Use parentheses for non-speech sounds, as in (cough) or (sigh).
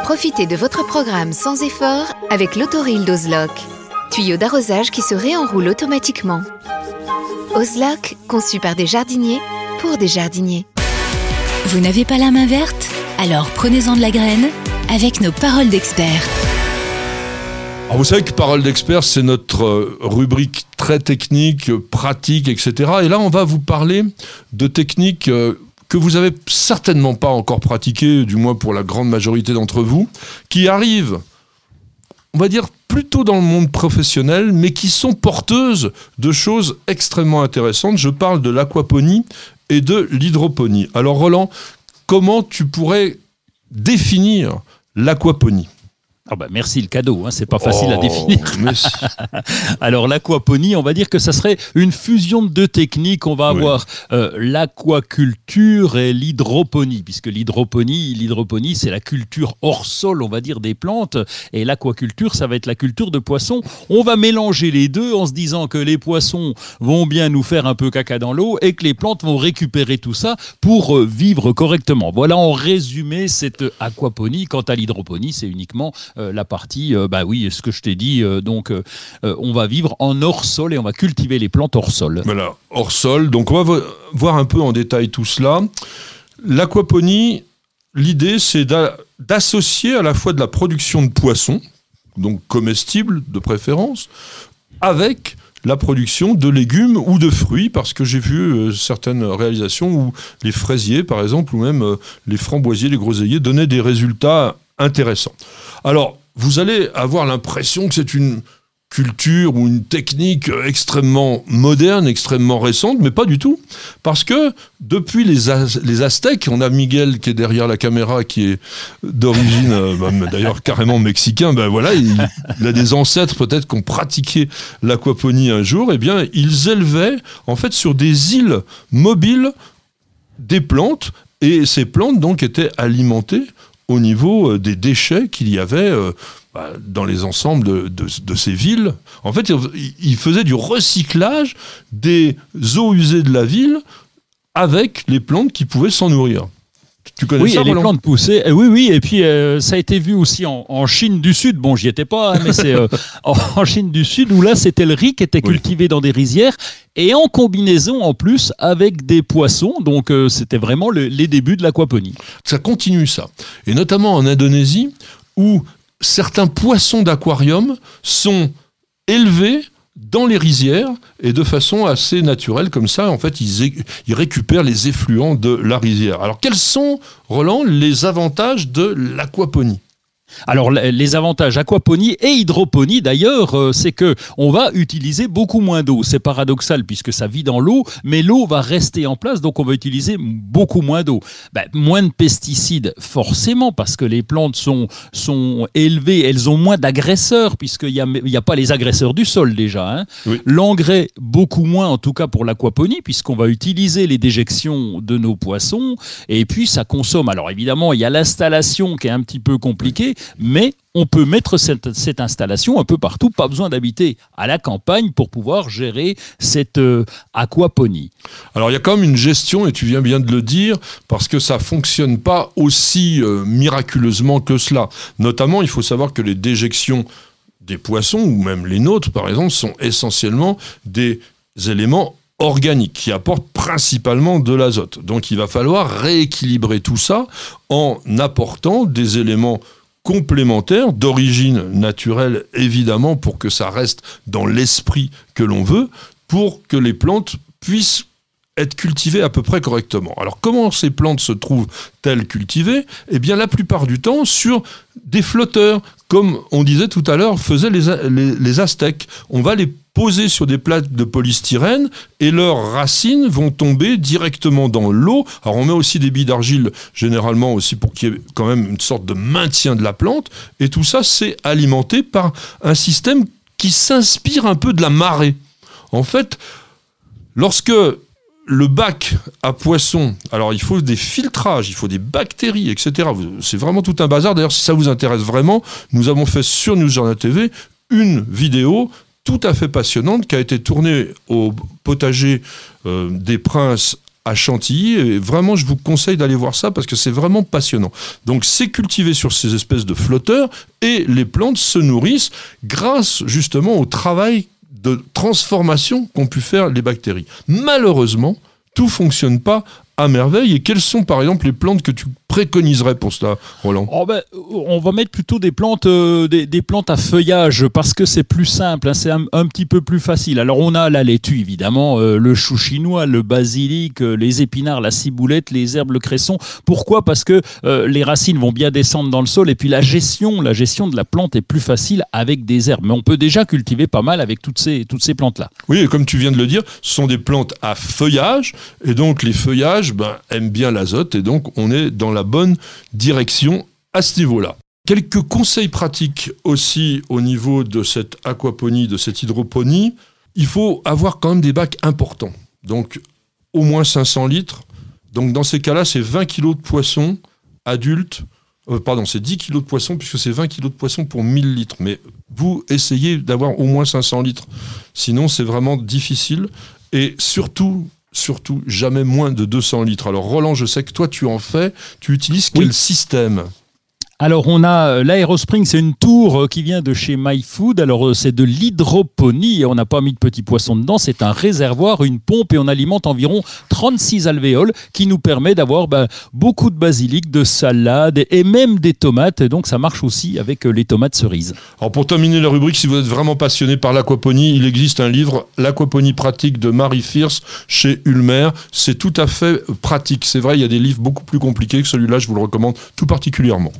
Profitez de votre programme sans effort avec l'autoril d'Ozlock. Tuyau d'arrosage qui se réenroule automatiquement. Ozlock, conçu par des jardiniers pour des jardiniers. Vous n'avez pas la main verte? Alors prenez-en de la graine avec nos paroles d'experts. Alors vous savez que Parole d'experts, c'est notre euh, rubrique très technique, pratique, etc. Et là, on va vous parler de techniques euh, que vous avez certainement pas encore pratiqué, du moins pour la grande majorité d'entre vous, qui arrivent, on va dire, plutôt dans le monde professionnel, mais qui sont porteuses de choses extrêmement intéressantes. Je parle de l'aquaponie et de l'hydroponie. Alors Roland, comment tu pourrais définir l'aquaponie? Ah bah merci le cadeau, hein, c'est pas facile à Oh, définir. (laughs) Alors l'aquaponie, on va dire que ça serait une fusion de deux techniques. On va Oui. avoir euh, l'aquaculture et l'hydroponie, puisque l'hydroponie, l'hydroponie, c'est la culture hors sol, on va dire, des plantes, et l'aquaculture, ça va être la culture de poissons. On va mélanger les deux en se disant que les poissons vont bien nous faire un peu caca dans l'eau et que les plantes vont récupérer tout ça pour euh, vivre correctement. Voilà en résumé cette aquaponie. Quant à l'hydroponie, c'est uniquement euh, la partie, euh, bah oui, ce que je t'ai dit, euh, donc euh, euh, on va vivre en hors sol et on va cultiver les plantes hors sol. Voilà, hors sol. Donc on va vo- voir un peu en détail tout cela. L'aquaponie, l'idée c'est d'a- d'associer à la fois de la production de poissons, donc comestibles de préférence, avec la production de légumes ou de fruits, parce que j'ai vu euh, certaines réalisations où les fraisiers, par exemple, ou même euh, les framboisiers, les groseilliers, donnaient des résultats intéressants. Alors, vous allez avoir l'impression que c'est une culture ou une technique euh, extrêmement moderne, extrêmement récente, mais pas du tout. Parce que depuis les, les Aztèques, on a Miguel qui est derrière la caméra, qui est d'origine, euh, même d'ailleurs carrément mexicain, ben voilà, il, a des ancêtres peut-être qui ont pratiqué l'aquaponie un jour, eh bien, ils élevaient en fait sur des îles mobiles des plantes, et ces plantes donc étaient alimentées au niveau euh, des déchets qu'il y avait euh, bah, dans les ensembles de, ces villes. En fait, il faisait du recyclage des eaux usées de la ville avec les plantes qui pouvaient s'en nourrir. Tu connais Oui, ça, et les plantes poussaient. Euh, oui, oui, et puis euh, ça a été vu aussi en, en Chine du Sud. Bon, j'y étais pas, hein, mais c'est euh, (laughs) en, Chine du Sud où là, c'était le riz qui était Oui. cultivé dans des rizières et en combinaison en plus avec des poissons. Donc, euh, c'était vraiment le- les débuts de l'aquaponie. ça continue ça. Et notamment en Indonésie, où certains poissons d'aquarium sont élevés dans les rizières et de façon assez naturelle, comme ça, en fait, ils, récupèrent les effluents de la rizière. Alors, quels sont, Roland, les avantages de l'aquaponie? Alors le- les avantages aquaponie et hydroponie d'ailleurs, euh, c'est que on va utiliser beaucoup moins d'eau. C'est paradoxal puisque ça vit dans l'eau, mais l'eau va rester en place, donc on va utiliser beaucoup moins d'eau. Ben, moins de pesticides forcément parce que les plantes sont sont élevées, elles ont moins d'agresseurs puisqu'il y a y a pas les agresseurs du sol déjà. hein. Oui. L'engrais beaucoup moins en tout cas pour l'aquaponie puisqu'on va utiliser les déjections de nos poissons et puis ça consomme. Alors évidemment il y a l'installation qui est un petit peu compliquée, mais on peut mettre cette, installation un peu partout, pas besoin d'habiter à la campagne pour pouvoir gérer cette euh, aquaponie. Alors il y a quand même une gestion, et tu viens bien de le dire, parce que ça fonctionne pas aussi euh, miraculeusement que cela. Notamment, il faut savoir que les déjections des poissons, ou même les nôtres par exemple, sont essentiellement des éléments organiques qui apportent principalement de l'azote. Donc il va falloir rééquilibrer tout ça en apportant des éléments complémentaires d'origine naturelle, évidemment, pour que ça reste dans l'esprit que l'on veut, pour que les plantes puissent être cultivées à peu près correctement. Alors comment ces plantes se trouvent-elles cultivées? Eh bien la plupart du temps sur des flotteurs, comme on disait tout à l'heure, faisaient les, les, Aztèques. On va les poser sur des plaques de polystyrène et leurs racines vont tomber directement dans l'eau. Alors on met aussi des billes d'argile généralement aussi pour qu'il y ait quand même une sorte de maintien de la plante. Et tout ça c'est alimenté par un système qui s'inspire un peu de la marée. En fait, lorsque le bac à poissons, alors il faut des filtrages, il faut des bactéries, etc. C'est vraiment tout un bazar. D'ailleurs, si ça vous intéresse vraiment, nous avons fait sur News Journal TV une vidéo tout à fait passionnante qui a été tournée au potager euh, des Princes à Chantilly. Et vraiment, je vous conseille d'aller voir ça parce que c'est vraiment passionnant. Donc, c'est cultivé sur ces espèces de flotteurs et les plantes se nourrissent grâce justement au travail de transformation qu'ont pu faire les bactéries. Malheureusement, tout fonctionne pas à merveille. Et quelles sont par exemple les plantes que tu préconiserais pour cela, Roland oh ben, On va mettre plutôt des plantes, euh, des, plantes à feuillage parce que c'est plus simple, hein, c'est un, petit peu plus facile. Alors on a la laitue évidemment, euh, le chou chinois, le basilic, euh, les épinards, la ciboulette, les herbes, le cresson. Pourquoi? Parce que les racines vont bien descendre dans le sol et puis la gestion, la gestion de la plante est plus facile avec des herbes. Mais on peut déjà cultiver pas mal avec toutes ces, toutes ces plantes-là. Oui, et comme tu viens de le dire, ce sont des plantes à feuillage et donc les feuillages ben, aiment bien l'azote et donc on est dans la bonne direction à ce niveau-là. Quelques conseils pratiques aussi au niveau de cette aquaponie, de cette hydroponie. Il faut avoir quand même des bacs importants. Donc au moins 500 litres. Donc dans ces cas-là, c'est 20 kg de poissons adultes. Euh, pardon, c'est 10 kg de poissons puisque c'est 20 kg de poissons pour 1000 litres. Mais vous essayez d'avoir au moins 500 litres. Sinon, c'est vraiment difficile. Et surtout, surtout jamais moins de 200 litres. Alors Roland, je sais que toi tu en fais, tu utilises quel système? Alors on a euh, l'Aerospring, c'est une tour euh, qui vient de chez MyFood. Alors euh, c'est de l'hydroponie et on n'a pas mis de petits poissons dedans. C'est un réservoir, une pompe et on alimente environ 36 alvéoles qui nous permet d'avoir bah, beaucoup de basilic, de salade et même des tomates. donc ça marche aussi avec les tomates cerises. Alors pour terminer la rubrique, si vous êtes vraiment passionné par l'aquaponie, il existe un livre, L'aquaponie pratique de Marie Fierce chez Ulmer. C'est tout à fait pratique. C'est vrai, il y a des livres beaucoup plus compliqués que celui-là. Je vous le recommande tout particulièrement.